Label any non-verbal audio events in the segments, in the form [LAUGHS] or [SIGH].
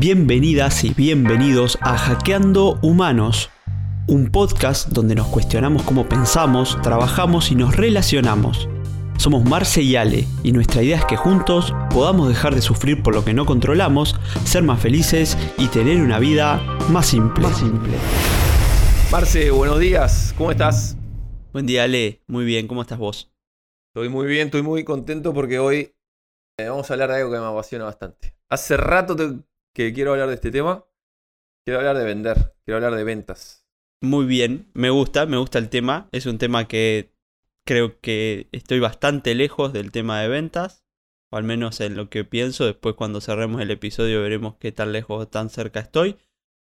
Bienvenidas y bienvenidos a Hackeando Humanos, un podcast donde nos cuestionamos cómo pensamos, trabajamos y nos relacionamos. Somos Marce y Ale y nuestra idea es que juntos podamos dejar de sufrir por lo que no controlamos, ser más felices y tener una vida más simple. Más simple. Marce, buenos días, ¿cómo estás? Buen día Ale, muy bien, ¿cómo estás vos? Estoy muy bien, estoy muy contento porque hoy eh, vamos a hablar de algo que me apasiona bastante. Hace rato que quiero hablar de este tema. Quiero hablar de vender, quiero hablar de ventas. Muy bien, me gusta, me gusta el tema. Es un tema que creo que estoy bastante lejos del tema de ventas, o al menos en lo que pienso. Después cuando cerremos el episodio veremos qué tan lejos o tan cerca estoy.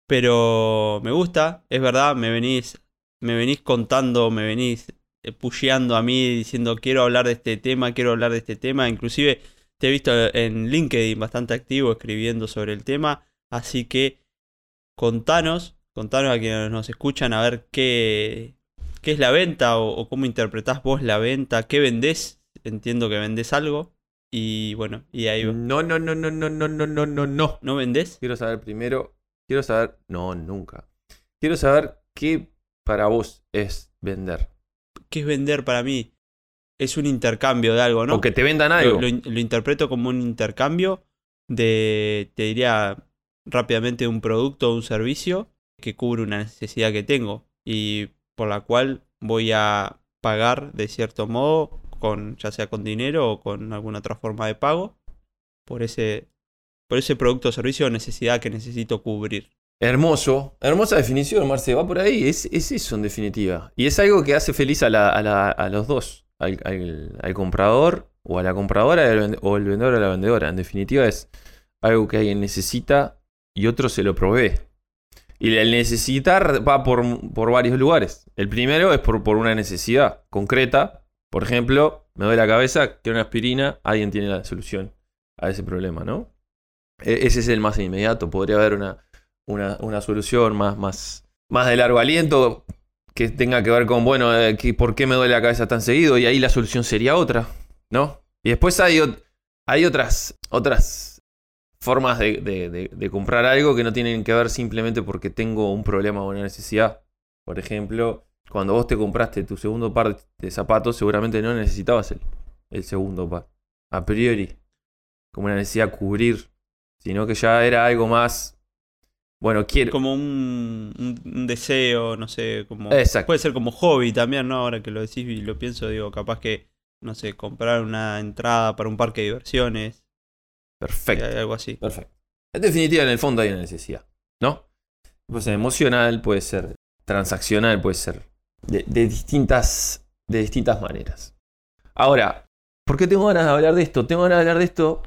Pero me gusta, es verdad, me venís, me venís contando, me venís eh, pusheando a mí diciendo quiero hablar de este tema, quiero hablar de este tema. Inclusive te he visto en LinkedIn bastante activo escribiendo sobre el tema. Así que contanos, contanos a quienes nos escuchan a ver qué, qué es la venta o, cómo interpretás vos la venta, qué vendés. Entiendo que vendés algo. Y bueno, y ahí No, no, no, no, no, no, no, no, no, no. ¿No vendés? Quiero saber primero, quiero saber, no, nunca. Quiero saber qué para vos es vender. ¿Qué es vender para mí? Es un intercambio de algo, ¿no? O que te vendan algo. Lo, lo interpreto como un intercambio de, te diría rápidamente, un producto o un servicio que cubre una necesidad que tengo y por la cual voy a pagar de cierto modo, con, ya sea con dinero o con alguna otra forma de pago, por ese, por ese producto o servicio o necesidad que necesito cubrir. Hermoso, hermosa definición, Marce, va por ahí, es, es eso en definitiva. Y es algo que hace feliz a, la, a, la, a los dos, al, al, al, comprador o a la compradora o el vendedor a la vendedora. En definitiva es algo que alguien necesita y otro se lo provee. Y el necesitar va por, por varios lugares. El primero es por, por, una necesidad concreta. Por ejemplo, me duele la cabeza, quiero una aspirina, alguien tiene la solución a ese problema, ¿no? E, ese es el más inmediato. Podría haber una, una, una solución más, más, más de largo aliento que tenga que ver con, bueno, eh, ¿por qué me duele la cabeza tan seguido? Y ahí la solución sería otra, ¿no? Y después hay, hay otras, otras formas de, comprar algo que no tienen que ver simplemente porque tengo un problema o una necesidad. Por ejemplo, cuando vos te compraste tu segundo par de zapatos, seguramente no necesitabas el, el segundo par. A priori. Como una necesidad cubrir. Sino que ya era algo más. Bueno, quiero. Como un, un, deseo, no sé, como. Puede ser como hobby también, ¿no? Ahora que lo decís y lo pienso, digo, capaz que, no sé, comprar una entrada para un parque de diversiones Perfecto. algo así. Perfecto. En definitiva, en el fondo hay una necesidad, ¿no? Puede ser emocional, puede ser transaccional, puede ser de, distintas, de distintas maneras. Ahora, ¿por qué tengo ganas de hablar de esto? Tengo ganas de hablar de esto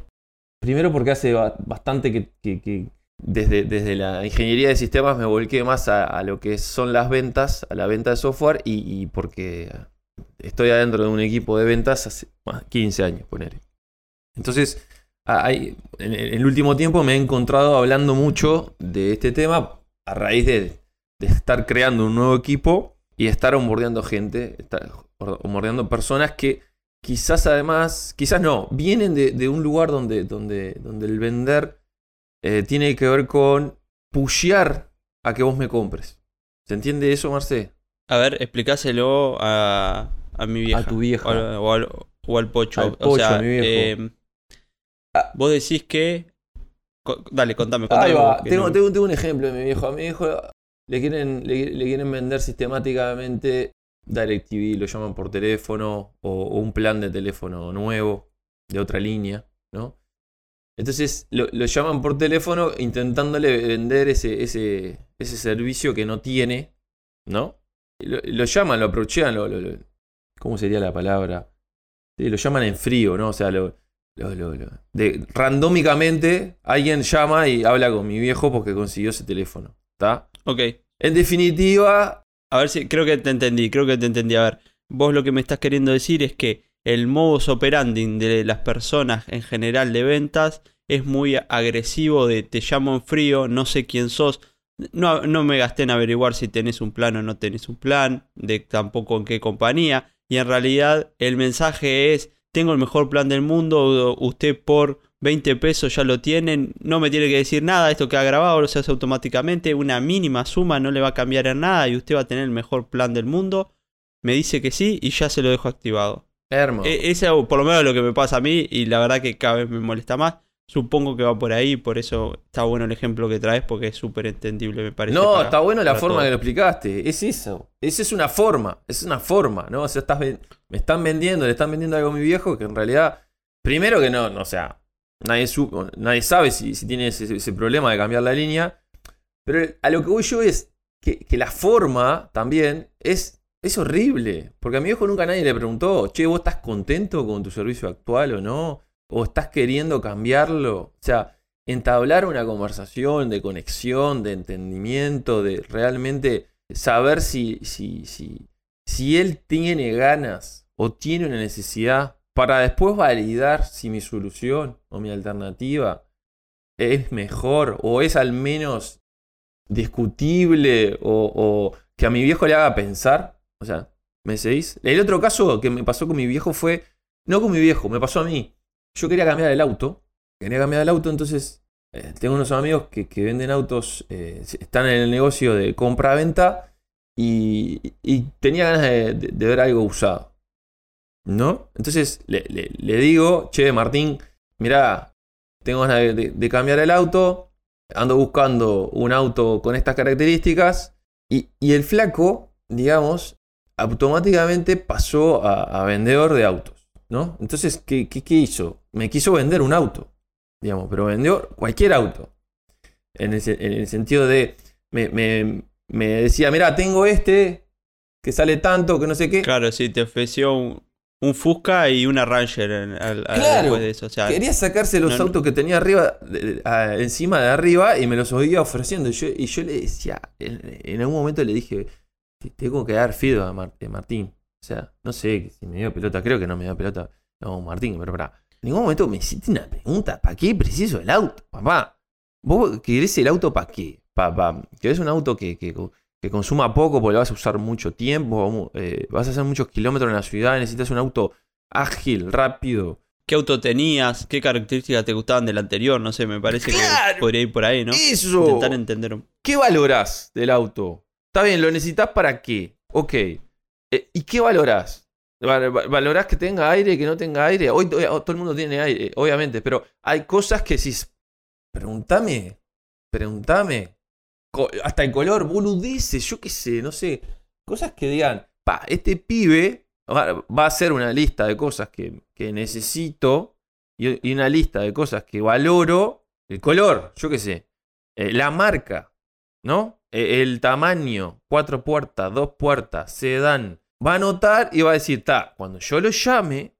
primero porque hace bastante que, desde, desde, la ingeniería de sistemas me volqué más a, lo que son las ventas, a la venta de software y, porque estoy adentro de un equipo de ventas hace 15 años, poner. Entonces, en el último tiempo me he encontrado hablando mucho de este tema a raíz de, estar creando un nuevo equipo y estar onboardeando gente, estar personas que quizás además, quizás no, vienen de, un lugar donde, donde, donde el vender eh, tiene que ver con pushear a que vos me compres. ¿Se entiende eso, Marce? A ver, explícaselo a, a mi vieja. A tu vieja. O, al, o al, pocho. o sea, a mi viejo. Eh, Ah. Vos decís que. Dale, contame, contame. Tengo, tengo, un ejemplo de mi viejo. A mi viejo le quieren, le, quieren vender sistemáticamente DirecTV, lo llaman por teléfono, o, un plan de teléfono nuevo, de otra línea. Entonces lo, llaman por teléfono intentándole vender ese, ese, ese servicio que no tiene, ¿no? Lo, llaman, lo aprochean, lo, ¿cómo sería la palabra? lo llaman en frío, ¿no? O sea, lo, de, randómicamente alguien llama y habla con mi viejo porque consiguió ese teléfono. ¿Está? Ok. En definitiva. A ver si. Creo que te entendí, creo que te entendí. A ver, vos lo que me estás queriendo decir es que el modus operandi de las personas en general de ventas es muy agresivo de te llamo en frío, no sé quién sos. No, no me gasté en averiguar si tenés un plan o no tenés un plan, de tampoco en qué compañía. Y en realidad el mensaje es tengo el mejor plan del mundo, usted por 20 pesos ya lo tienen, no me tiene que decir nada, esto queda grabado, lo se hace automáticamente, una mínima suma no le va a cambiar en nada y usted va a tener el mejor plan del mundo. Me dice que sí y ya se lo dejo activado. Hermoso. E- ese por lo menos es lo que me pasa a mí y la verdad que cada vez me molesta más. Supongo que va por ahí, por eso está bueno el ejemplo que traes porque es súper entendible, me parece. No, para- está bueno la forma que lo explicaste. Es eso. Esa es una forma. Es una forma, ¿no? O sea, estás me están vendiendo, le están vendiendo algo a mi viejo que en realidad. Primero que no, no o sea, nadie, su- nadie sabe si, si tiene ese, ese problema de cambiar la línea. Pero a lo que voy yo es que, que la forma también es, es horrible. Porque a mi viejo nunca nadie le preguntó, che, ¿vos estás contento con tu servicio actual o no? ¿O estás queriendo cambiarlo? O sea, entablar una conversación de conexión, de entendimiento, de realmente saber si, si, si, si él tiene ganas o tiene una necesidad para después validar si mi solución o mi alternativa es mejor o es al menos discutible o, o que a mi viejo le haga pensar. O sea, ¿me seguís? El otro caso que me pasó con mi viejo fue, no con mi viejo, me pasó a mí. Yo quería cambiar el auto, quería cambiar el auto, entonces eh, tengo unos amigos que, que venden autos, eh, están en el negocio de compra-venta y, y tenía ganas de, ver algo usado. ¿No? Entonces le, le- digo, che, Martín, mirá, tengo ganas de, de- de cambiar el auto, ando buscando un auto con estas características y, y el flaco, digamos, automáticamente pasó a, a vendedor de autos. ¿No? Entonces, ¿qué, qué, qué hizo? Me quiso vender un auto digamos, pero vendió cualquier auto. En el, se- en el sentido de, me, me- me decía, mira, tengo este que sale tanto, que no sé qué. Claro, sí, te ofreció un, un Fusca y una Ranger en- al- Claro, después de eso. O sea, Quería sacarse los no, autos que tenía arriba, de- de- a- encima de arriba, y me los oía ofreciendo. Y yo, y yo le decía, en, en algún momento le dije, "Te- tengo que dar feedback a a Martín. O sea, no sé si me dio pelota, creo que no me dio pelota. No, Martín, pero pará. En ningún momento me hiciste una pregunta, ¿para qué preciso el auto, papá? ¿Vos querés el auto para qué? Papá, ¿querés un auto que, que, que consuma poco porque lo vas a usar mucho tiempo? eh, vas a hacer muchos kilómetros en la ciudad, necesitas un auto ágil, rápido. ¿Qué auto tenías? ¿Qué características te gustaban del anterior? No sé, me parece Claro. que podría ir por ahí, ¿no? Eso. Intentar entender ¿Qué valorás del auto? Está bien, lo necesitas para qué. Ok. Eh, ¿Y qué valorás? Val- val- ¿Valorás que tenga aire, que no tenga aire? Hoy to- todo el mundo tiene aire, obviamente, pero hay cosas que si. Pregúntame. Pregúntame. Hasta el color, boludeces, yo qué sé, no sé. Cosas que digan, pa, este pibe va, a hacer una lista de cosas que, necesito y, y una lista de cosas que valoro. El color, yo qué sé. Eh, la marca, ¿no? Eh, el tamaño, cuatro puertas, dos puertas, sedán. Va a notar y va a decir, ta, cuando yo lo llame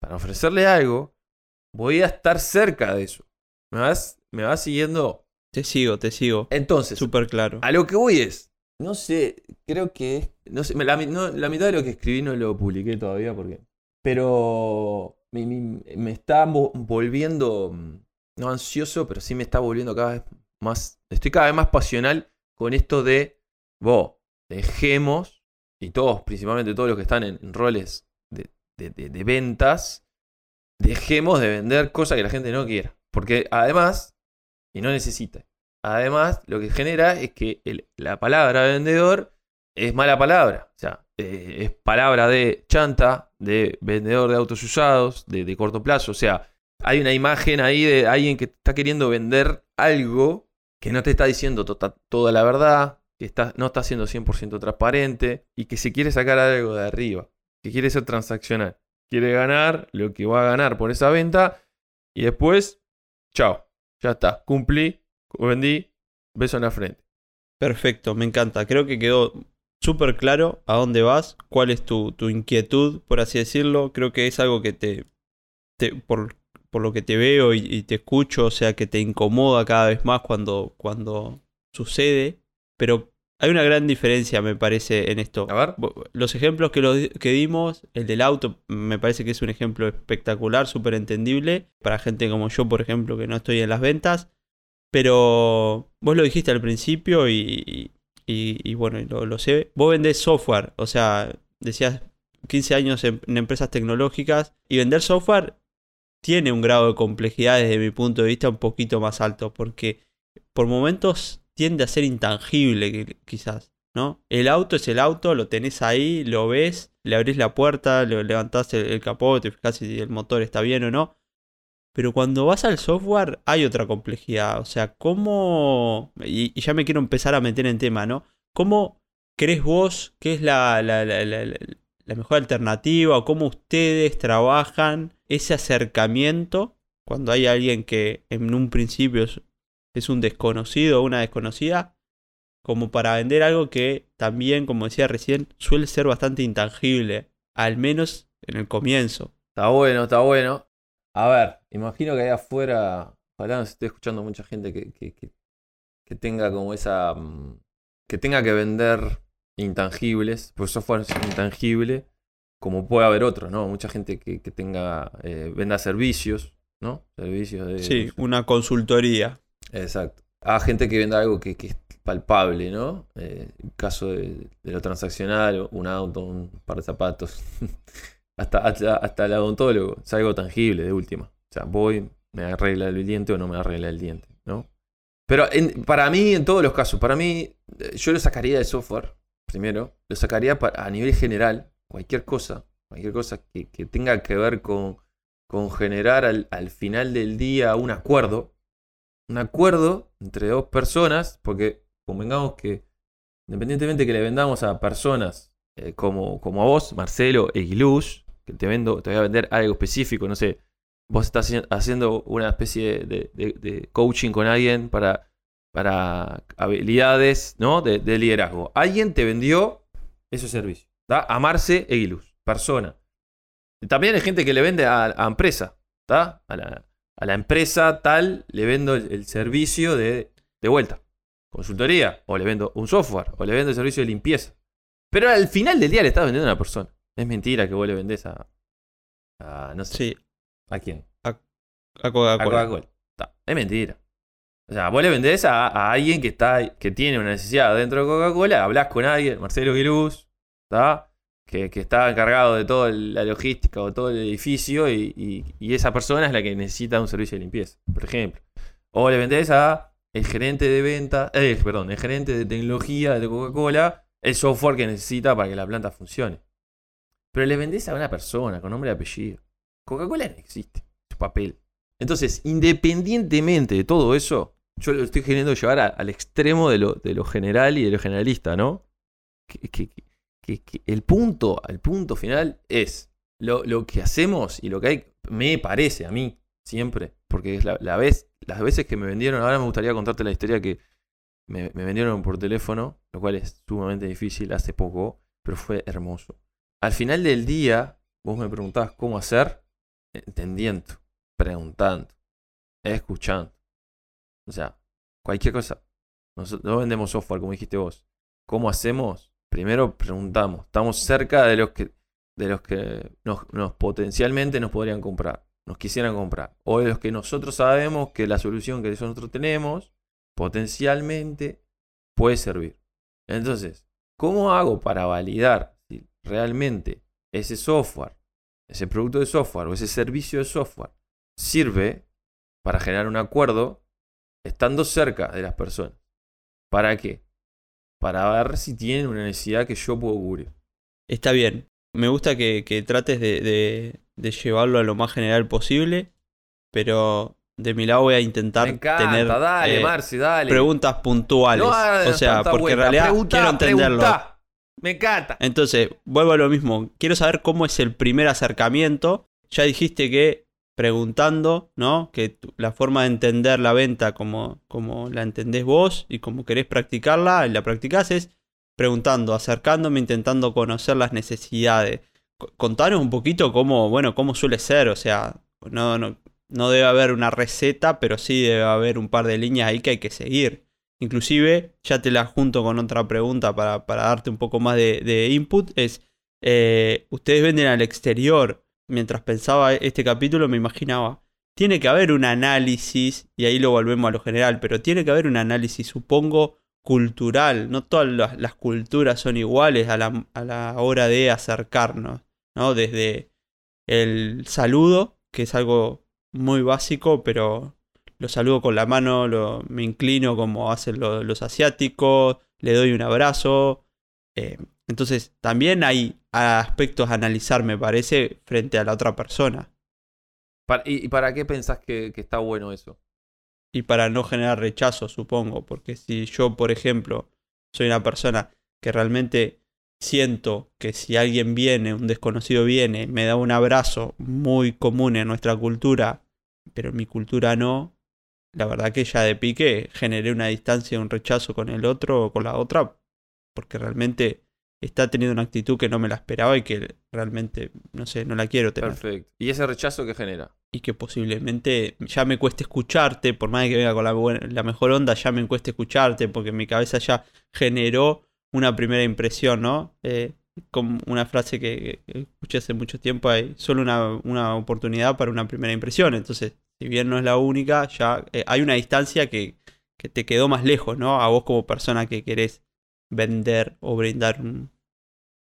para ofrecerle algo, voy a estar cerca de eso. ¿Me vas, me vas siguiendo? Te sigo, te sigo. Entonces, Súper claro. a lo que voy es, no sé, creo que es, no sé, la, no, la mitad de lo que escribí no lo publiqué todavía porque, pero me, me- me está vo- volviendo, mm, no ansioso, pero sí me está volviendo cada vez más, estoy cada vez más pasional con esto de, dejemos, y todos, principalmente todos los que están en, roles de, ventas, dejemos de vender cosas que la gente no quiera, porque además, y no necesita. Además, lo que genera es que la palabra vendedor es mala palabra. O sea, eh, es palabra de chanta, de vendedor de autos usados, de, de corto plazo. O sea, hay una imagen ahí de alguien que está queriendo vender algo que no te está diciendo tota- toda la verdad, que está, no está siendo 100% transparente y que se quiere sacar algo de arriba, que quiere ser transaccional. Quiere ganar lo que va a ganar por esa venta y después, chao, ya está, cumplí, vendí, beso en la frente. Perfecto, me encanta. Creo que quedó súper claro a dónde vas, cuál es tu, tu inquietud, por así decirlo. Creo que es algo que te, te- por, por lo que te veo y, y te escucho, o sea, que te incomoda cada vez más cuando, cuando sucede. Pero hay una gran diferencia, me parece, en esto. A ver. Los ejemplos que, que dimos, el del auto, me parece que es un ejemplo espectacular, súper entendible, para gente como yo, por ejemplo, que no estoy en las ventas. Pero vos lo dijiste al principio y, y, y bueno, y lo, lo sé. Vos vendés software, o sea, decías 15 años en, en empresas tecnológicas y vender software tiene un grado de complejidad desde mi punto de vista un poquito más alto, porque por momentos tiende a ser intangible quizás, ¿no? El auto es el auto, lo tenés ahí, lo ves, le abrís la puerta, le levantás el, capote, fijás si el motor está bien o no. Pero cuando vas al software hay otra complejidad. O sea, ¿cómo... Y, ya me quiero empezar a meter en tema, ¿no? ¿Cómo crees vos que es la mejor alternativa o cómo ustedes trabajan ese acercamiento cuando hay alguien que en un principio es, un desconocido o una desconocida, como para vender algo que también, como decía recién, suele ser bastante intangible, al menos en el comienzo. Está bueno, está bueno. A ver, imagino que ahí afuera, ojalá nos esté escuchando mucha gente que, que, tenga como esa... Mm, que tenga que vender intangibles, pues software es intangible, como puede haber otros, ¿no? Mucha gente que, tenga, eh, venda servicios, ¿no? Servicios de... Sí, una consultoría. Exacto. A gente que venda algo que, es palpable, ¿no? Eh, caso de, lo transaccional, un auto, un par de zapatos, [LAUGHS] hasta, hasta, el odontólogo, es algo tangible de última. O sea, voy, me arregla el diente o no me arregla el diente, ¿no? Pero para mí, en todos los casos, para mí, eh, yo lo sacaría de software, primero, lo sacaría a nivel general, cualquier cosa, cualquier cosa que, tenga que ver con, generar al, final del día un acuerdo, un acuerdo entre dos personas, porque convengamos que independientemente que le vendamos a personas eh, como, como a vos, Marcelo e que te vendo, te voy a vender algo específico, no sé, vos estás haciendo una especie de, coaching con alguien para, para habilidades ¿no? de, liderazgo. Alguien te vendió ese servicio. Amarse Egilus, persona. También hay gente que le vende a, empresa. A la, empresa tal le vendo el, servicio de, vuelta. Consultoría. O le vendo un software. O le vendo el servicio de limpieza. Pero al final del día le estás vendiendo a una persona. Es mentira que vos le vendés a. no sé. ¿A quién? A, Coca-Cola. es mentira. O sea, vos le vendés a, alguien que está que tiene una necesidad dentro de Coca-Cola, hablas con alguien, Marcelo Guiluz, que, está encargado de toda la logística o todo el edificio y, esa persona es la que necesita un servicio de limpieza, por ejemplo. O le vendés a el gerente de venta, eh, perdón, el gerente de tecnología de Coca-Cola el software que necesita para que la planta funcione. Pero le vendés a una persona con nombre y apellido. Coca-Cola no existe, es papel. Entonces, independientemente de todo eso, yo lo estoy queriendo llevar al extremo de lo, de lo general y de lo generalista, ¿no? que, que, el punto, el punto final es lo, que hacemos y lo que hay, me parece a mí, siempre, porque es la, vez, las veces que me vendieron, ahora me gustaría contarte la historia que me, vendieron por teléfono, lo cual es sumamente difícil hace poco, pero fue hermoso. Al final del día, vos me preguntabas cómo hacer, entendiendo, preguntando, escuchando. O sea, cualquier cosa. Nosotros no vendemos software, como dijiste vos. ¿Cómo hacemos? primero preguntamos, estamos cerca de los que, de los que nos, potencialmente nos podrían comprar, nos quisieran comprar, o de los que nosotros sabemos que la solución que nosotros tenemos potencialmente puede servir. Entonces, ¿cómo hago para validar si realmente ese software, ese producto de software o ese servicio de software sirve para generar un acuerdo estando cerca de las personas? ¿Para qué? para ver si tienen una necesidad que yo puedo cubrir. Está bien. Me gusta que, trates de, llevarlo a lo más general posible, pero de mi lado voy a intentar tener dale, eh, preguntas puntuales. o sea, porque en realidad quiero entenderlo. Me encanta. Entonces, vuelvo a lo mismo. Quiero saber cómo es el primer acercamiento. Ya dijiste que preguntando, ¿no? Que la forma de entender la venta como, como la entendés vos y como querés practicarla y la practicás es preguntando, acercándome, intentando conocer las necesidades. Contanos un poquito cómo, bueno, cómo suele ser, o sea, no, no, no debe haber una receta, pero sí debe haber un par de líneas ahí que hay que seguir. Inclusive, ya te la junto con otra pregunta para, para darte un poco más de, input, es, eh, ustedes venden al exterior, mientras pensaba este capítulo me imaginaba, tiene que haber un análisis, y ahí lo volvemos a lo general, pero tiene que haber un análisis, supongo, cultural. No todas las, culturas son iguales a la, a la, hora de acercarnos, ¿no? Desde el saludo, que es algo muy básico, pero lo saludo con la mano, lo, me inclino como hacen lo- los asiáticos, le doy un abrazo. eh, entonces, también hay aspectos a analizar, me parece, frente a la otra persona. ¿Y, y para qué pensás que, que está bueno eso? Y para no generar rechazo, supongo. Porque si yo, por ejemplo, soy una persona que realmente siento que si alguien viene, un desconocido viene, me da un abrazo muy común en nuestra cultura, pero en mi cultura no, la verdad que ya de pique generé una distancia, un rechazo con el otro o con la otra, porque realmente está teniendo una actitud que no me la esperaba y que realmente, no sé, no la quiero tener. Perfecto. ¿Y ese rechazo que genera? y que posiblemente ya me cueste escucharte, por más de que venga con la, mejor onda, ya me cueste escucharte, porque mi cabeza ya generó una primera impresión, ¿no? Eh, con una frase que, que escuché hace mucho tiempo, hay solo una, una oportunidad para una primera impresión, entonces, si bien no es la única, ya eh, hay una distancia que, que te quedó más lejos, ¿no? A vos como persona que querés vender o brindar un,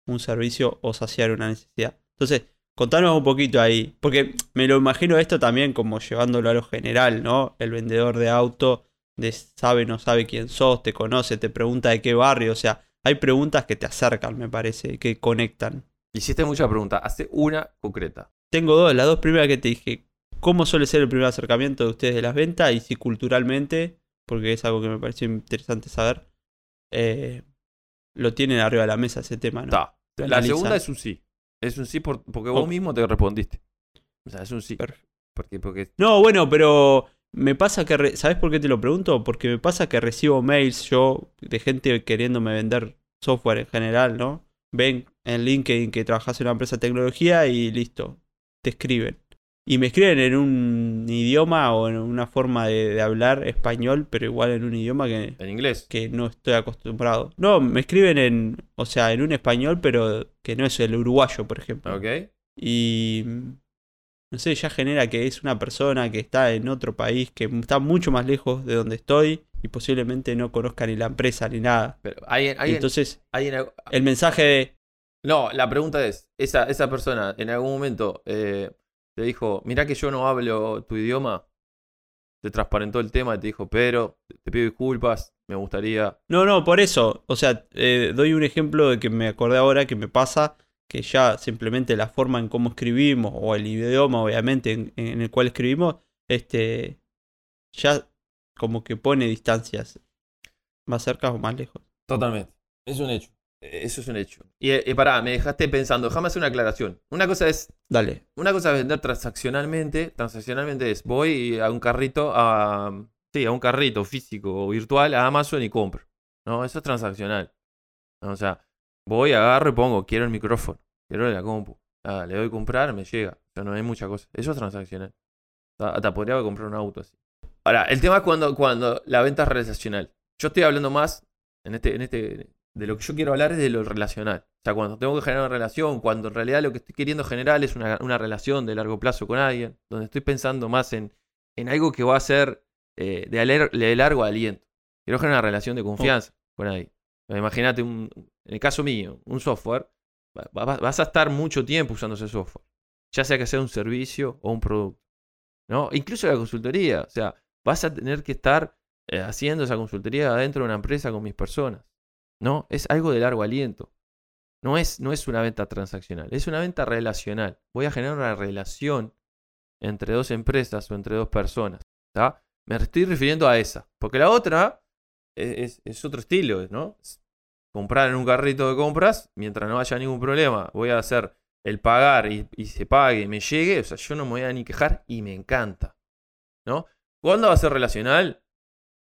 un servicio o saciar una necesidad. Entonces, contanos un poquito ahí, porque me lo imagino esto también como llevándolo a lo general, ¿no? El vendedor de auto de sabe, no sabe quién sos, te conoce, te pregunta de qué barrio, o sea, hay preguntas que te acercan, me parece, que conectan. Hiciste muchas preguntas. Hace una concreta. Tengo dos, las dos primeras que te dije, ¿cómo suele ser el primer acercamiento de ustedes de las ventas? Y si culturalmente, porque es algo que me pareció interesante saber, eh, lo tienen arriba de la mesa ese tema, ¿no? La segunda es un sí. Es un sí por- porque vos mismo te respondiste. O sea, es un sí. Porque, porque No, bueno, pero me pasa que... re- ¿Sabes por qué te lo pregunto? Porque me pasa que recibo mails yo de gente queriéndome vender software en general, ¿no? Ven en LinkedIn que trabajas en una empresa de tecnología y listo, te escriben. Y me escriben en un idioma o en una forma de, de hablar español, pero igual en un idioma que, en inglés. que no estoy acostumbrado. No, me escriben en, o sea, en un español, pero que no es el uruguayo, por ejemplo. ¿Ok? Y no sé, ya genera que es una persona que está en otro país, que está mucho más lejos de donde estoy y posiblemente no conozca ni la empresa ni nada. Pero hay, hay, Y entonces, hay en- el mensaje de, No, la pregunta es, esa, esa persona en algún momento eh, te dijo, mirá que yo no hablo tu idioma, te transparentó el tema y te dijo, pero te pido disculpas, me gustaría... no, no, por eso, o sea, eh, doy un ejemplo de que me acordé ahora que me pasa que ya simplemente la forma en cómo escribimos o el idioma obviamente en, en el cual escribimos, este, ya como que pone distancias más cerca o más lejos. Totalmente. Es un hecho. Eso es un hecho. Y, y pará, me dejaste pensando, déjame hacer una aclaración. Una cosa es Dale, Una cosa es vender transaccionalmente. Transaccionalmente es voy a un carrito, a, sí, a un carrito físico o virtual a Amazon y compro. ¿no? Eso es transaccional. O sea, voy, agarro y pongo, quiero el micrófono, quiero la compu. Ah, le doy a comprar, me llega. O sea, no hay mucha cosa. Eso es transaccional. Hasta hasta podría comprar un auto así. Ahora, el tema es cuando, cuando la venta es relacional. Yo estoy hablando más en este, en este. De lo que yo quiero hablar es de lo relacional. O sea, cuando tengo que generar una relación, cuando en realidad lo que estoy queriendo generar es una, una relación de largo plazo con alguien, donde estoy pensando más en, en algo que va a ser eh, de, aler- de largo aliento. Quiero generar una relación de confianza con alguien. Imagínate, un- en el caso mío, un software, va- va- vas a estar mucho tiempo usando ese software, ya sea que sea un servicio o un producto. ¿no? Incluso la consultoría, o sea, vas a tener que estar eh, haciendo esa consultoría dentro de una empresa con mis personas. ¿No? Es algo de largo aliento. No es, no es una venta transaccional, es una venta relacional. Voy a generar una relación entre dos empresas o entre dos personas. Me estoy refiriendo a esa. Porque la otra es, es- es otro estilo, ¿no? Comprar en un carrito de compras mientras no haya ningún problema. Voy a hacer el pagar y, y se pague y me llegue. O sea, yo no me voy a ni quejar y me encanta. ¿No? ¿Cuándo va a ser relacional?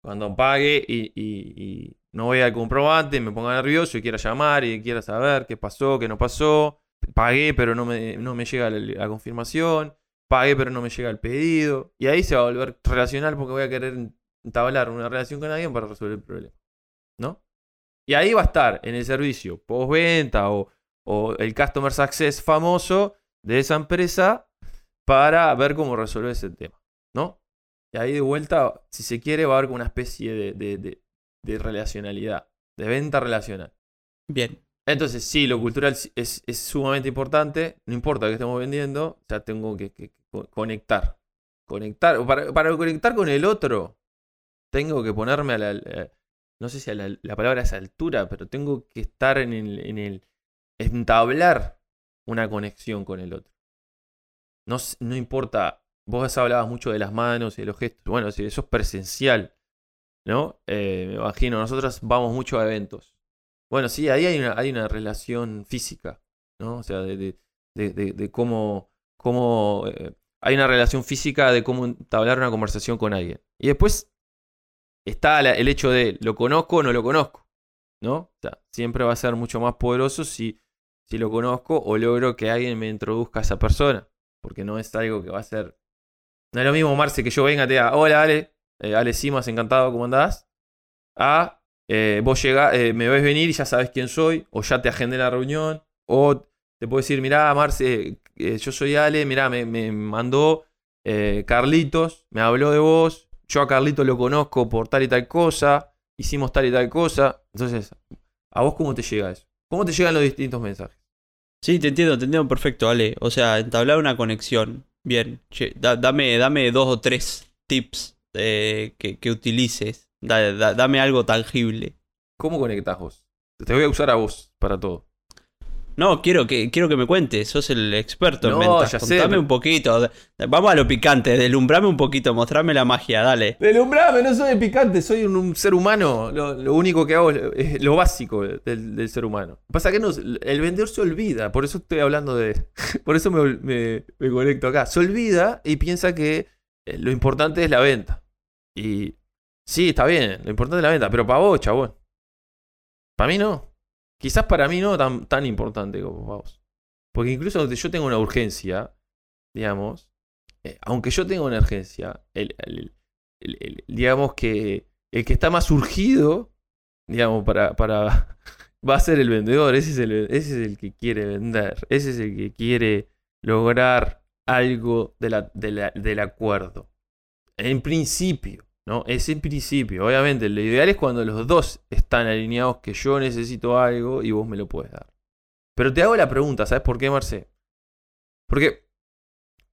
Cuando pague y no vea el comprobante, me ponga nervioso y quiera llamar y quiera saber qué pasó, qué no pasó. Pagué, pero no me, no me llega la, confirmación. Pagué, pero no me llega el pedido. Y ahí se va a volver relacional porque voy a querer entablar una relación con alguien para resolver el problema. ¿No? Y ahí va a estar en el servicio postventa o, o el customer success famoso de esa empresa para ver cómo resolver ese tema. ¿No? Y ahí de vuelta, si se quiere, va a haber una especie de- de relacionalidad, de venta relacional. bien. Entonces, sí, lo cultural es, es sumamente importante. No importa que estemos vendiendo, ya tengo que, que co- conectar. conectar, para, para conectar con el otro, tengo que ponerme a la, eh, no sé si a la, la palabra es altura, pero tengo que estar en el, en el, entablar una conexión con el otro. No, no importa, vos hablabas mucho de las manos y de los gestos, bueno, si eso es presencial, ¿no? Eh, me imagino, nosotros vamos mucho a eventos. Bueno, sí, ahí hay una, hay una relación física, ¿no? O sea, de, de, de, cómo, cómo eh, hay una relación física de cómo entablar una conversación con alguien. Y después está la- el hecho de lo conozco o no lo conozco, ¿no? O sea, siempre va a ser mucho más poderoso si, si lo conozco o logro que alguien me introduzca a esa persona, porque no es algo que va a ser... No es lo mismo, Marce, que yo venga te diga, hola Ale, eh, Ale Simas, encantado, ¿cómo andás? A eh, vos eh, me ves venir y ya sabes quién soy, o ya te agendé la reunión, o te puedo decir, mirá, Marce, eh, yo soy Ale, mirá, me, me mandó Carlitos, me habló de vos, yo a Carlitos lo conozco por tal y tal cosa, hicimos tal y tal cosa. Entonces, ¿a vos cómo te llega eso? ¿Cómo te llegan los distintos mensajes? Sí, te entiendo, te entiendo perfecto, Ale. O sea, entablar una conexión. Bien, da- dame, dame dos o tres tips eh, que, que utilices. Da- da- dame algo tangible. ¿Cómo conectás vos? Te voy a usar a vos para todo. No, quiero que, quiero que me cuentes, sos el experto en ventas. ya sé, Contame pero- un poquito. Vamos a lo picante, deslumbrame un poquito, mostrame la magia, dale. Delumbrame, no soy picante, soy un, un ser humano. Lo, lo único que hago es, lo básico del, del ser humano. Pasa que no, el vendedor se olvida, por eso estoy hablando de. [LAUGHS] Por eso me, me- me conecto acá. Se olvida y piensa que eh, lo importante es la venta. Y sí, está bien, lo importante es la venta, pero para vos, chabón. Para mí no. Quizás para mí no tan, tan importante como para vos. Porque incluso yo tengo una urgencia, digamos. eh, aunque yo tenga una urgencia, el- el- digamos que el que está más urgido, digamos, para, para [LAUGHS] va a ser el vendedor, ese es el, ese es el que quiere vender, ese es el que quiere lograr algo de la- de la- del acuerdo. En principio, ¿no? Es en principio. Obviamente, lo ideal es cuando los dos están alineados que yo necesito algo y vos me lo puedes dar. Pero te hago la pregunta, ¿sabes por qué, Marce? Porque,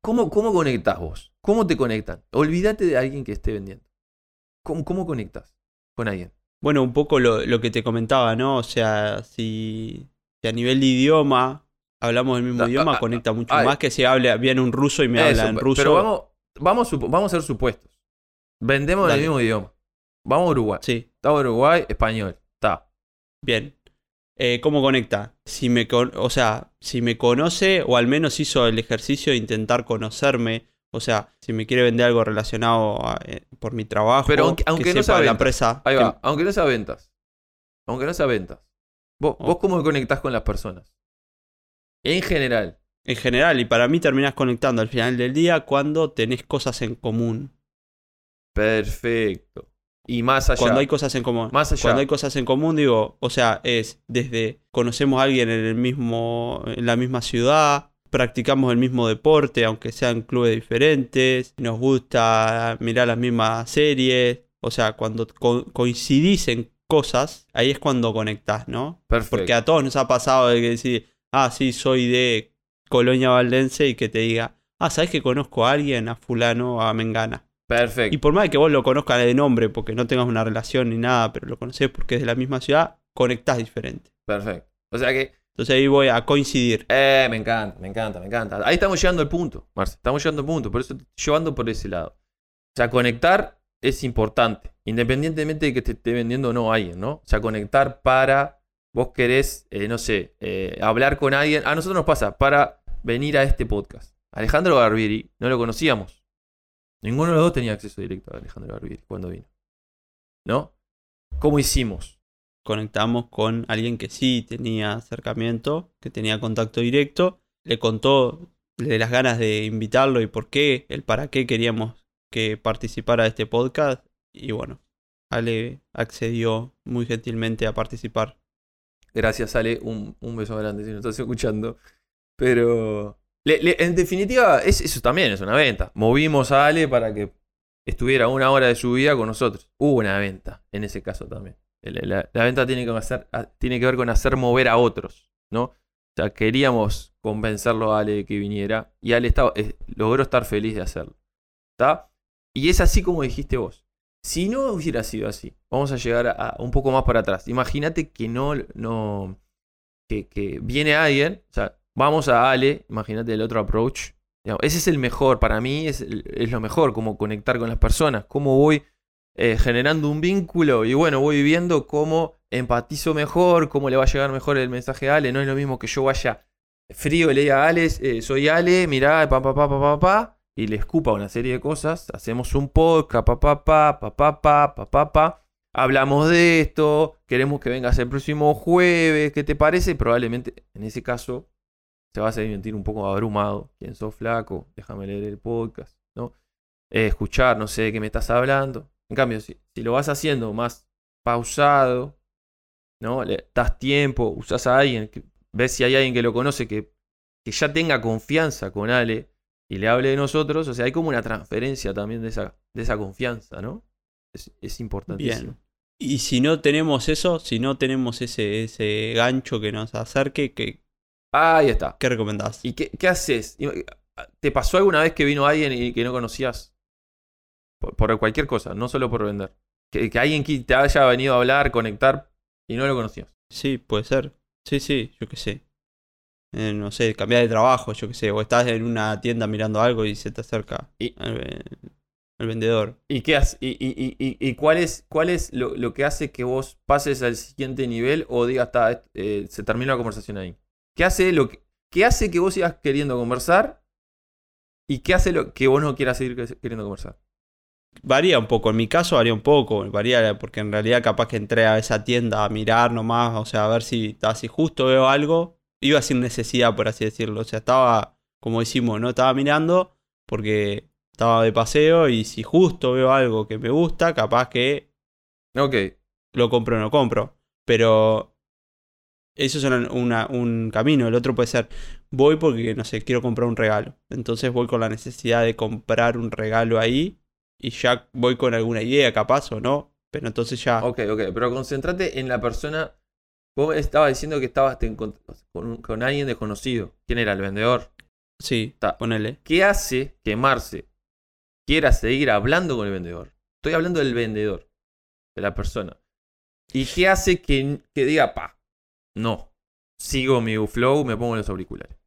¿cómo, cómo conectás vos? ¿Cómo te conectan? Olvídate de alguien que esté vendiendo. ¿Cómo, cómo conectas con alguien? Bueno, un poco lo, lo que te comentaba, ¿no? O sea, si, si a nivel de idioma hablamos el mismo Ah, idioma, ah, conecta mucho ah, más que si habla, viene un ruso y me Eso, habla en ruso. Pero vamos, vamos, vamos a hacer supuestos. Vendemos en el Dale. mismo idioma. Vamos a Uruguay. Sí, Está Uruguay, español. Está. bien. Eh, ¿Cómo conecta? Si me con- o sea, si me conoce o al menos hizo el ejercicio de intentar conocerme. O sea, si me quiere vender algo relacionado a- eh, por mi trabajo, Pero aunque- aunque que no sepa sea la empresa. Ahí que- va. Aunque no sea ventas. Aunque no sea ventas. ¿Vos, Oh. vos cómo conectás con las personas? En general. En general, y para mí terminás conectando al final del día cuando tenés cosas en común. Perfecto. Y más allá. Cuando hay cosas en común. Más allá. Cuando hay cosas en común, digo, o sea, es desde conocemos a alguien en el mismo, en la misma ciudad, practicamos el mismo deporte, aunque sean clubes diferentes, nos gusta mirar las mismas series, o sea, cuando co- coincidís en cosas, ahí es cuando conectás, ¿no? Perfecto. Porque a todos nos ha pasado de que decir, ah, sí, soy de Colonia Valdense y que te diga, ah, ¿sabes que conozco a alguien, a fulano, a Mengana? Perfecto. Y por más que vos lo conozcas de nombre, porque no tengas una relación ni nada, pero lo conocés porque es de la misma ciudad, conectás diferente. Perfecto. O sea que. Entonces ahí voy a coincidir. Eh, me encanta, me encanta, me encanta. Ahí estamos llegando al punto, Marce. Estamos llegando al punto. Por eso llevando por ese lado. O sea, conectar es importante. Independientemente de que te esté vendiendo o no alguien, ¿no? O sea, conectar para. Vos querés, eh, no sé, eh, hablar con alguien. A nosotros nos pasa, para venir a este podcast. Alejandro Barbieri, no lo conocíamos. Ninguno de los dos tenía acceso directo a Alejandro Barbieri cuando vino. ¿No? ¿Cómo hicimos? Conectamos con alguien que sí tenía acercamiento, que tenía contacto directo. Le contó de las ganas de invitarlo y por qué, el para qué queríamos que participara de este podcast. Y bueno, Ale accedió muy gentilmente a participar. Gracias, Ale. Un, un beso grande si nos estás escuchando. Pero. en definitiva, es- eso también es una venta. Movimos a Ale para que estuviera una hora de su vida con nosotros. Hubo una venta en ese caso también. La, venta tiene que, hacer, a- tiene que ver con hacer mover a otros, ¿no? O sea, queríamos convencerlo a Ale de que viniera y Ale logró estar feliz de hacerlo. ¿Está? Y es así como dijiste vos. Si no hubiera sido así, vamos a llegar a, un poco más para atrás. Imagínate que no, no, que, que, viene alguien, o sea, vamos a Ale, imagínate el otro approach. ese es el mejor, para mí es, es, lo mejor, como conectar con las personas, cómo voy eh, generando un vínculo y bueno, voy viendo cómo empatizo mejor, cómo le va a llegar mejor el mensaje a Ale. No es lo mismo que yo vaya frío y le diga a Ale, eh, soy Ale, mirá, pa, pa, pa, pa, pa, pa y le escupa una serie de cosas, hacemos un podcast, pa, pa, pa, pa, pa, pa, pa, pa, pa, hablamos de esto, queremos que vengas el próximo jueves, ¿qué te parece? Probablemente en ese caso se va a sentir un poco abrumado. ¿Quién sos flaco? Déjame leer el podcast, ¿no? Eh, escuchar, no sé de qué me estás hablando. En cambio, si, lo vas haciendo más pausado, ¿no? Le das tiempo, usas a alguien, ves si hay alguien que lo conoce que, que ya tenga confianza con Ale y le hable de nosotros, o sea, hay como una transferencia también de esa, de esa confianza, ¿no? Es, es importantísimo. Bien. Y si no tenemos eso, si no tenemos ese, ese gancho que nos acerque, ¿qué, Ahí está. ¿qué recomendás? ¿Y qué, qué haces? ¿Te pasó alguna vez que vino alguien y que no conocías? Por, cualquier cosa, no solo por vender. Que, que alguien te haya venido a hablar, conectar y no lo conocías. Sí, puede ser. Sí, sí, yo qué sé. Eh, no sé, cambiar de trabajo, yo qué sé, o estás en una tienda mirando algo y se te acerca el, vendedor. ¿Y qué hace, y, y, y, cuál es, cuál es lo, que hace que vos pases al siguiente nivel o digas, está, eh, se termina la conversación ahí? ¿Qué hace, lo que, ¿Qué hace que vos sigas queriendo conversar y qué hace lo que vos no quieras seguir queriendo conversar? Varía un poco, en mi caso varía un poco, varía porque en realidad capaz que entré a esa tienda a mirar nomás, o sea, a ver si, si justo veo algo iba sin necesidad, por así decirlo. O sea, estaba, como decimos, no estaba mirando porque estaba de paseo y si justo veo algo que me gusta, capaz que ok lo compro o no compro. Pero eso es un camino. El otro puede ser, voy porque, no sé, quiero comprar un regalo. Entonces voy con la necesidad de comprar un regalo ahí y ya voy con alguna idea, capaz o no. Pero entonces ya... Ok, ok, pero concéntrate en la persona Vos estabas diciendo que estabas con, alguien desconocido. ¿Quién era el vendedor? Sí, ponele. ¿Qué hace que Marce quiera seguir hablando con el vendedor? Estoy hablando del vendedor, de la persona. ¿Y qué hace que, que diga, pa, no, sigo mi flow, me pongo los auriculares?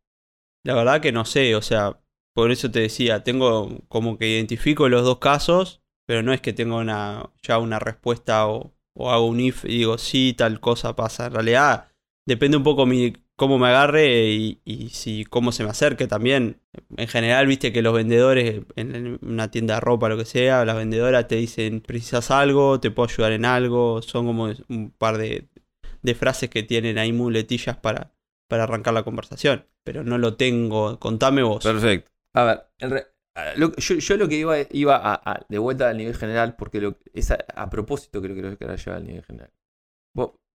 La verdad que no sé, o sea, por eso te decía, tengo como que identifico los dos casos, pero no es que tenga una, ya una respuesta o o hago un if y digo, sí, tal cosa pasa. En realidad depende un poco mi, cómo me agarre y, si cómo se me acerque también. En general, viste que los vendedores en una tienda de ropa, lo que sea, las vendedoras te dicen, precisas algo, te puedo ayudar en algo. Son como un par de, de frases que tienen ahí muletillas para, para arrancar la conversación. Pero no lo tengo, contame vos. Perfecto. A ver, el, yo, lo que iba, iba de vuelta al nivel general, porque es a, propósito creo que lo que llevar al nivel general.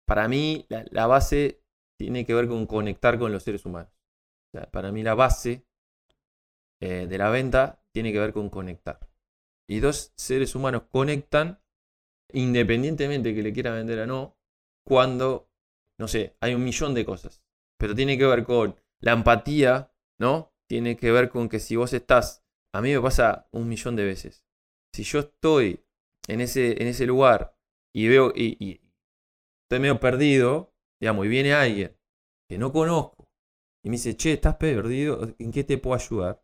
para mí, la, base tiene que ver con conectar con los seres humanos. para mí, la base eh, de la venta tiene que ver con conectar. Y dos seres humanos conectan independientemente que le quiera vender o no, cuando, no sé, hay un millón de cosas. Pero tiene que ver con la empatía, ¿no? Tiene que ver con que si vos estás a mí me pasa un millón de veces. Si yo estoy en ese, en ese lugar y veo y, estoy medio perdido, digamos, y viene alguien que no conozco y me dice, che, estás perdido, ¿en qué te puedo ayudar?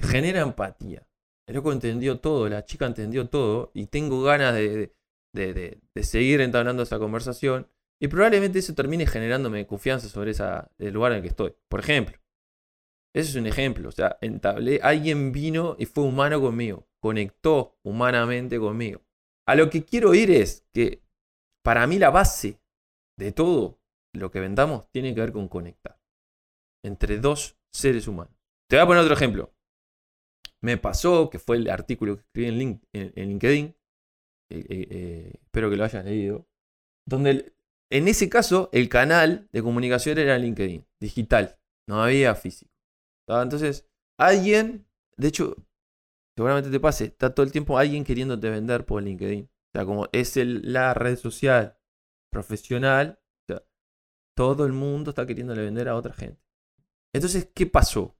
Genera empatía. El loco entendió todo, la chica entendió todo y tengo ganas de, de, de, seguir entablando esa conversación y probablemente eso termine generándome confianza sobre esa, el lugar en el que estoy. Por ejemplo, ese es un ejemplo. O sea, entablé, alguien vino y fue humano conmigo. Conectó humanamente conmigo. A lo que quiero ir es que para mí la base de todo lo que vendamos tiene que ver con conectar. Entre dos seres humanos. Te voy a poner otro ejemplo. Me pasó, que fue el artículo que escribí en, link, en, LinkedIn. Eh, eh, eh, espero que lo hayas leído. Donde en ese caso el canal de comunicación era LinkedIn, digital. No había físico. Entonces, alguien, de hecho, seguramente te pase, está todo el tiempo alguien queriéndote vender por LinkedIn. O sea, como es la red social profesional, todo el mundo está queriéndole vender a otra gente. Entonces, ¿qué pasó?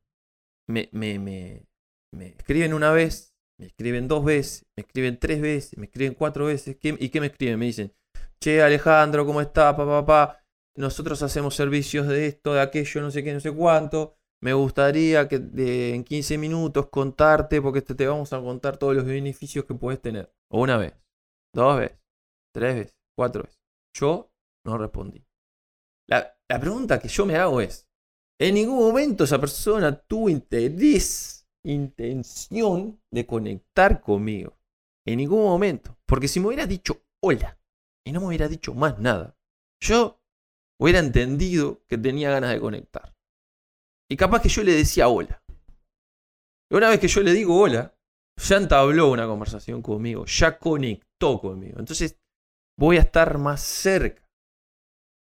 Me, me, me, me escriben una vez, me escriben dos veces, me escriben tres veces, me escriben cuatro veces. ¿Y qué me escriben? Me dicen, che Alejandro, ¿cómo está? Papá, papá. Nosotros hacemos servicios de esto, de aquello, no sé qué, no sé cuánto. Me gustaría que en 15 minutos contarte, porque te, te vamos a contar todos los beneficios que puedes tener. Una vez, dos veces, tres veces, cuatro veces. Yo no respondí. La, la pregunta que yo me hago es, en ningún momento esa persona tuvo interés, intención de conectar conmigo. En ningún momento. Porque si me hubiera dicho hola y no me hubiera dicho más nada, yo hubiera entendido que tenía ganas de conectar. Y capaz que yo le decía hola. Y una vez que yo le digo hola, ya entabló una conversación conmigo, ya conectó conmigo. Entonces voy a estar más cerca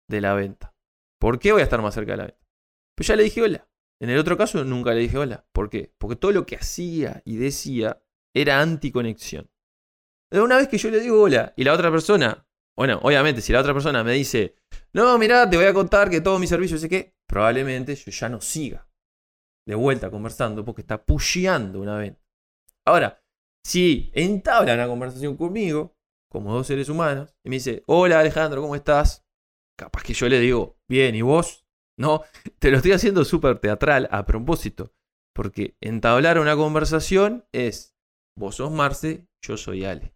de la venta. ¿Por qué voy a estar más cerca de la venta? Pues ya le dije hola. En el otro caso nunca le dije hola. ¿Por qué? Porque todo lo que hacía y decía era anticonexión. Una vez que yo le digo hola y la otra persona, bueno, obviamente si la otra persona me dice, no, mira, te voy a contar que todo mi servicio, sé qué, probablemente yo ya no siga de vuelta conversando porque está pusheando una venta. Ahora, si entabla una conversación conmigo, como dos seres humanos, y me dice, hola Alejandro, ¿cómo estás? Capaz que yo le digo, bien, ¿y vos? No, [LAUGHS] te lo estoy haciendo súper teatral a propósito, porque entablar una conversación es, vos sos Marce, yo soy Ale.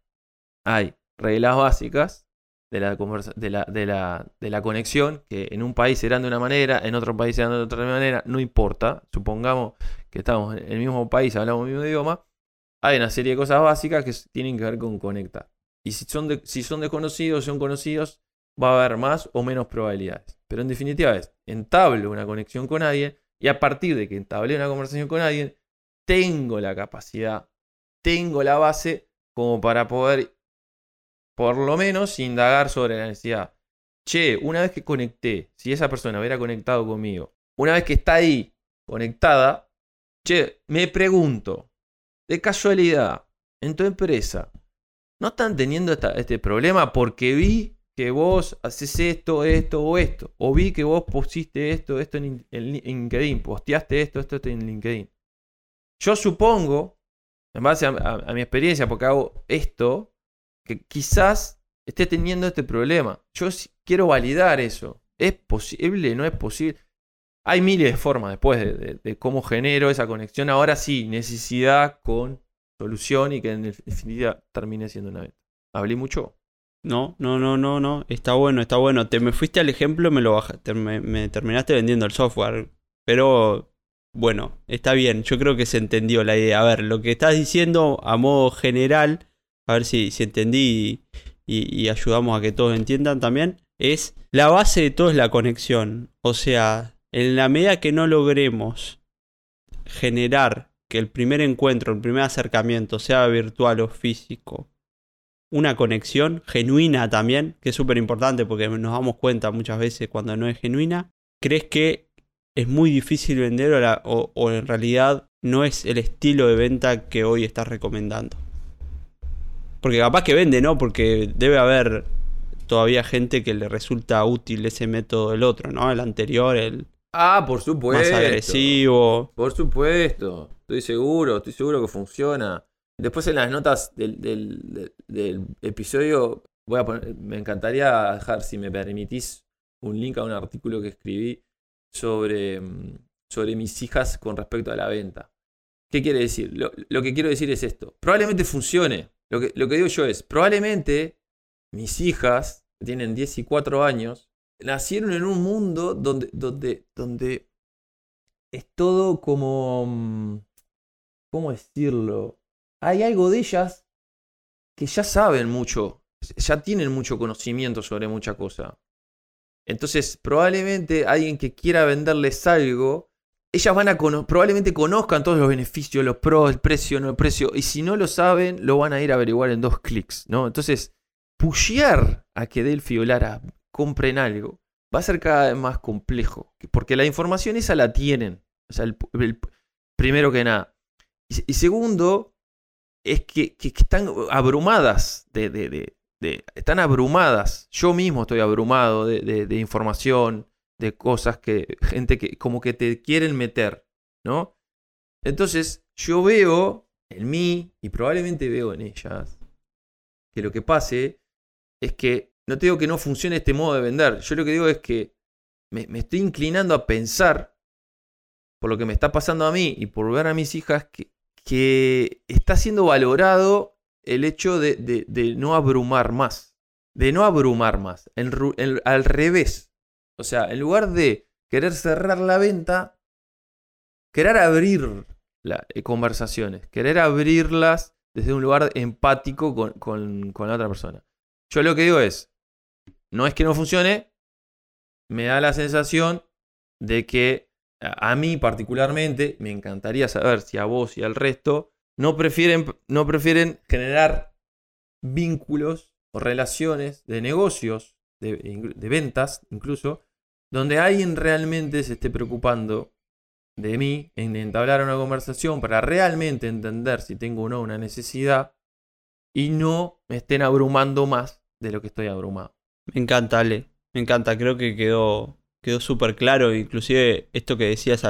Hay reglas básicas de la, de, la, de, la, de la conexión, que en un país serán de una manera, en otro país serán de otra manera, no importa. Supongamos que estamos en el mismo país, hablamos el mismo idioma. Hay una serie de cosas básicas que tienen que ver con conectar. Y si son, de, si son desconocidos, son conocidos, va a haber más o menos probabilidades. Pero en definitiva es, entablo una conexión con alguien y a partir de que entablé una conversación con alguien, tengo la capacidad, tengo la base como para poder por lo menos indagar sobre la necesidad. Che, una vez que conecté, si esa persona hubiera conectado conmigo, una vez que está ahí conectada, che, me pregunto, de casualidad, en tu empresa, ¿no están teniendo este problema porque vi que vos haces esto, esto o esto? O vi que vos pusiste esto, esto en, LinkedIn, posteaste esto, esto, esto en LinkedIn. Yo supongo, en base a mi experiencia, porque hago esto, que quizás esté teniendo este problema. Yo quiero validar eso. ¿Es posible? ¿No es posible? Hay miles de formas después de, cómo genero esa conexión. Ahora sí, necesidad con solución y que en definitiva termine siendo una venta. ¿Hablé mucho? No, no, no, no, no. Está bueno, está bueno. Te me fuiste al ejemplo, me lo bajaste, me, me terminaste vendiendo el software. Pero bueno, está bien. Yo creo que se entendió la idea. A ver, lo que estás diciendo a modo general a ver si, entendí y, ayudamos a que todos entiendan también, es la base de todo es la conexión. O sea, en la medida que no logremos generar que el primer encuentro, el primer acercamiento, sea virtual o físico, una conexión genuina también, que es súper importante porque nos damos cuenta muchas veces cuando no es genuina, crees que es muy difícil vender o, o en realidad no es el estilo de venta que hoy estás recomendando. Porque capaz que vende, ¿no? Porque debe haber todavía gente que le resulta útil ese método del otro, ¿no? El anterior, el... Ah, por supuesto. Más agresivo. Por supuesto. Estoy seguro, estoy seguro que funciona. Después en las notas del, del, episodio voy a poner, me encantaría dejar, si me permitís, un link a un artículo que escribí sobre, mm, sobre mis hijas con respecto a la venta. ¿Qué quiere decir? lo que quiero decir es esto. Probablemente funcione, lo que, digo yo es, probablemente mis hijas, que tienen 10 y 4 años, nacieron en un mundo donde, donde, donde es todo como... Mm, ¿Cómo decirlo? Hay algo de ellas que ya saben mucho, ya tienen mucho conocimiento sobre mucha cosa. Entonces, probablemente alguien que quiera venderles algo ellas van a probablemente conozcan todos los beneficios, los pros, el precio, no el precio, y si no lo saben, lo van a ir a averiguar en dos clics, ¿no? Entonces, pushear a que Delphi o Lara compren algo va a ser cada vez más complejo, porque la información esa la tienen, o sea, el, primero que nada. Y, segundo, es que, están abrumadas de, de, de, están abrumadas. Yo mismo estoy abrumado de, información, de cosas que gente que como que te quieren meter, ¿no? Entonces yo veo en mí y probablemente veo en ellas que lo que pase es que no te digo que no funcione este modo de vender. Yo lo que digo es que me, estoy inclinando a pensar por lo que me está pasando a mí y por ver a mis hijas que, que está siendo valorado el hecho de, no abrumar más. De no abrumar más. al revés. O sea, en lugar de querer cerrar la venta, querer abrir eh, conversaciones, querer abrirlas desde un lugar empático con, la otra persona. Yo lo que digo es, no es que no funcione, me da la sensación de que a mí particularmente me encantaría saber si a vos y al resto no prefieren, no prefieren generar vínculos o relaciones de negocios, de ventas incluso, donde alguien realmente se esté preocupando de mí en entablar una conversación para realmente entender si tengo o no una necesidad y no me estén abrumando más de lo que estoy abrumado. Me encanta, Ale. Me encanta. Creo que quedó, quedó súper claro. Inclusive esto que decías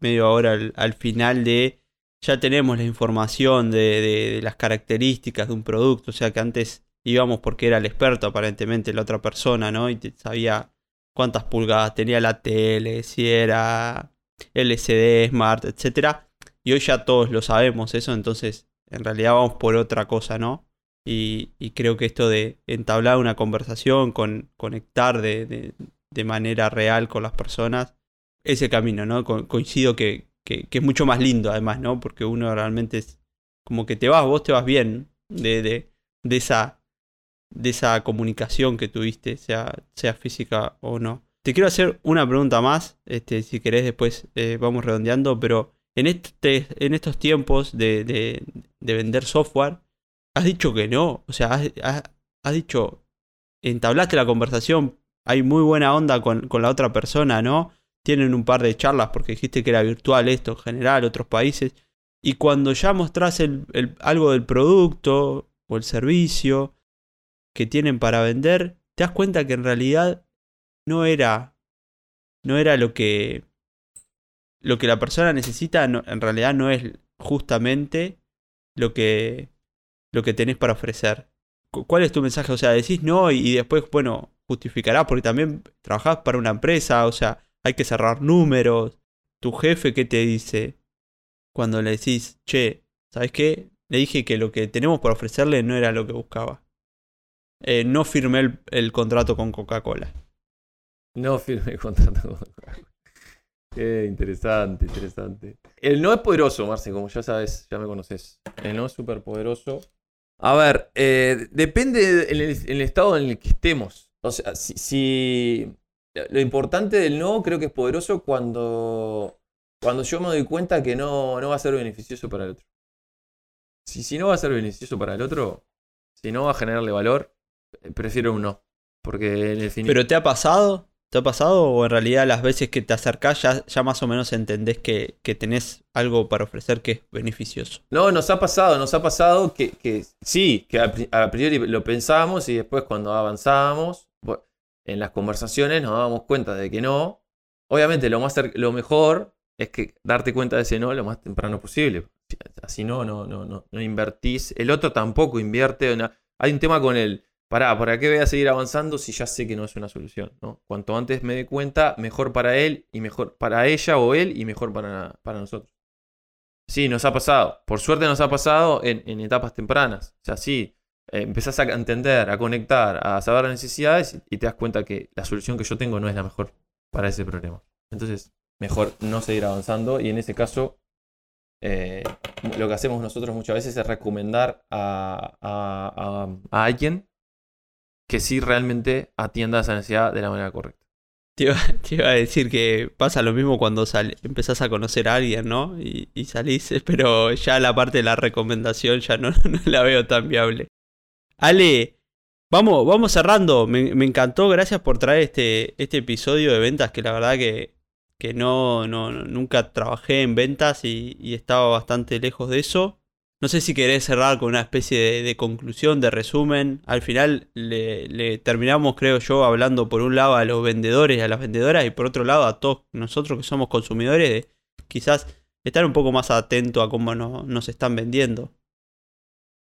medio ahora al, final de ya tenemos la información de, de, las características de un producto. O sea que antes íbamos porque era el experto aparentemente la otra persona, ¿no? Y sabía cuántas pulgadas tenía la tele, si era LCD, Smart, etc. Y hoy ya todos lo sabemos eso, entonces en realidad vamos por otra cosa, ¿no? Y, creo que esto de entablar una conversación, con, conectar de, manera real con las personas, ese camino, ¿no? coincido que, es mucho más lindo además, ¿no? Porque uno realmente es como que te vas, vos te vas bien de, de, esa, de esa comunicación que tuviste, sea, sea física o no. Te quiero hacer una pregunta más, este, si querés después eh, vamos redondeando, pero en, este, en estos tiempos de, vender software, has dicho que no, o sea, has, dicho, entablaste la conversación, hay muy buena onda con, la otra persona, ¿no? Tienen un par de charlas porque dijiste que era virtual esto en general, otros países, y cuando ya mostrás algo del producto o el servicio que tienen para vender, te das cuenta que en realidad no era. No era lo que. Lo que la persona necesita, en realidad no es justamente lo que. lo que tenés para ofrecer. ¿Cuál es tu mensaje? O sea, decís no y, después, bueno, justificará porque también trabajás para una empresa, o sea, hay que cerrar números. Tu jefe, ¿qué te dice? Cuando le decís, che, ¿sabes qué? Le dije que lo que tenemos para ofrecerle no era lo que buscaba. Eh, no firmé el contrato con Coca-Cola. No firme el contrato Qué interesante, interesante. El no es poderoso, Marce, como ya sabes, ya me conoces. El no es súper poderoso. A ver, eh, depende del estado en el que estemos. O sea, si, Lo importante del no creo que es poderoso cuando, cuando yo me doy cuenta que no, no va a ser beneficioso para el otro. Si, si no va a ser beneficioso para el otro, si no va a generarle valor, eh, prefiero un no. Porque en el fin... ¿Pero te ha pasado? ¿Te ha pasado o en realidad las veces que te acercás ya, ya más o menos entendés que, tenés algo para ofrecer que es beneficioso? No, nos ha pasado, nos ha pasado que, sí, que a, priori lo pensábamos y después cuando avanzábamos en las conversaciones nos dábamos cuenta de que no. Obviamente lo, más lo mejor es que darte cuenta de ese no lo más temprano posible. Así no, no, no, no, no invertís. El otro tampoco invierte. Hay un tema con el pará, ¿para qué voy a seguir avanzando si ya sé que no es una solución? ¿no? Cuanto antes me dé cuenta, mejor para él y mejor para ella o él y mejor para, para nosotros. Sí, nos ha pasado. Por suerte nos ha pasado en, etapas tempranas. O sea, sí, eh, empezás a entender, a conectar, a saber las necesidades y te das cuenta que la solución que yo tengo no es la mejor para ese problema. Entonces, mejor no seguir avanzando y en ese caso eh, lo que hacemos nosotros muchas veces es recomendar a, a alguien que sí realmente atienda esa necesidad de la manera correcta. Te iba, [LAUGHS] a decir que pasa lo mismo cuando empezás a conocer a alguien, ¿no? Y, salís, [LAUGHS] pero ya la parte de la recomendación ya no, [LAUGHS] la veo tan viable. Ale, vamos, vamos cerrando. Me, encantó, gracias por traer este, este episodio de ventas que la verdad que, que no, no, nunca trabajé en ventas y estaba bastante lejos de eso. No sé si querés cerrar con una especie de, conclusión, de resumen. Al final le, terminamos, creo yo, hablando por un lado a los vendedores y a las vendedoras y por otro lado a todos nosotros que somos consumidores de quizás estar un poco más atento a cómo no- nos están vendiendo.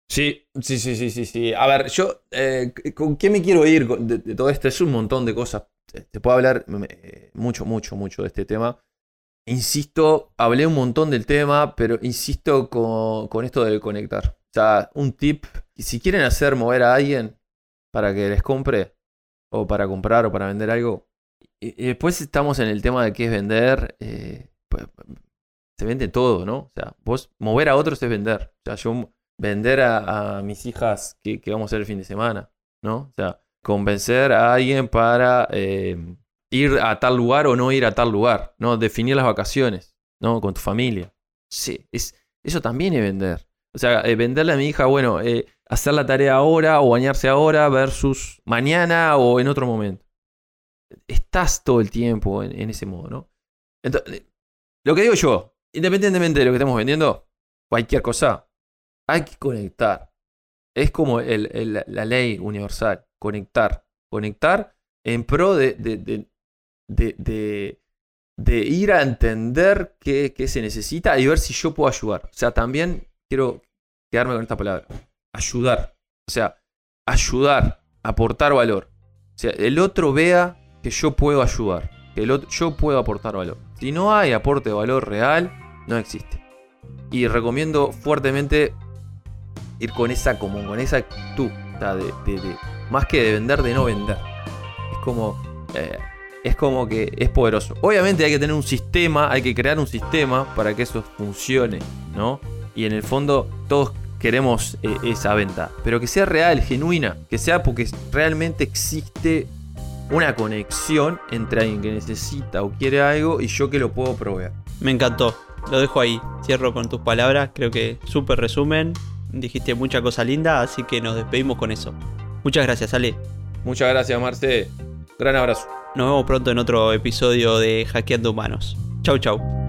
Sí, sí, sí, sí, sí. A ver, yo, eh, ¿con qué me quiero ir de, todo esto? Es un montón de cosas. Te puedo hablar eh, mucho, mucho, mucho de este tema. Insisto, hablé un montón del tema, pero insisto con, esto de conectar. O sea, un tip, si quieren hacer mover a alguien para que les compre, o para comprar, o para vender algo, y, después estamos en el tema de qué es vender, eh, pues, se vende todo, ¿no? O sea, vos mover a otros es vender. O sea, yo vender a, mis hijas que, que vamos a hacer el fin de semana, ¿no? O sea, convencer a alguien para eh, ir a tal lugar o no ir a tal lugar, ¿no? Definir las vacaciones, ¿no? Con tu familia. Sí, es, eso también es vender. O sea, eh, venderle a mi hija, bueno, eh, hacer la tarea ahora o bañarse ahora versus mañana o en otro momento. Estás todo el tiempo en, ese modo, ¿no? Entonces, lo que digo yo, independientemente de lo que estemos vendiendo, cualquier cosa, hay que conectar. Es como la ley universal, conectar. Conectar en pro de, de- de- de ir a entender qué, qué se necesita y ver si yo puedo ayudar. O sea, también quiero quedarme con esta palabra. Ayudar. O sea, ayudar, aportar valor. O sea, el otro vea que yo puedo ayudar, que el otro- yo puedo aportar valor. Si no hay aporte de valor real, no existe. Y recomiendo fuertemente ir con esa, como con esa actitud, de, de- de- más que de vender, de no vender. Es como, eh, es como que es poderoso. Obviamente hay que tener un sistema, hay que crear un sistema para que eso funcione, ¿no? Y en el fondo todos queremos eh, esa venta, pero que sea real, genuina, que sea porque realmente existe una conexión entre alguien que necesita o quiere algo y yo que lo puedo proveer. Me encantó. Lo dejo ahí. Cierro con tus palabras. Creo que súper resumen. Dijiste mucha cosa linda, así que nos despedimos con eso. Muchas gracias, Ale. Muchas gracias, Marce. Gran abrazo. Nos vemos pronto en otro episodio de Hackeando Humanos. Chau, chau.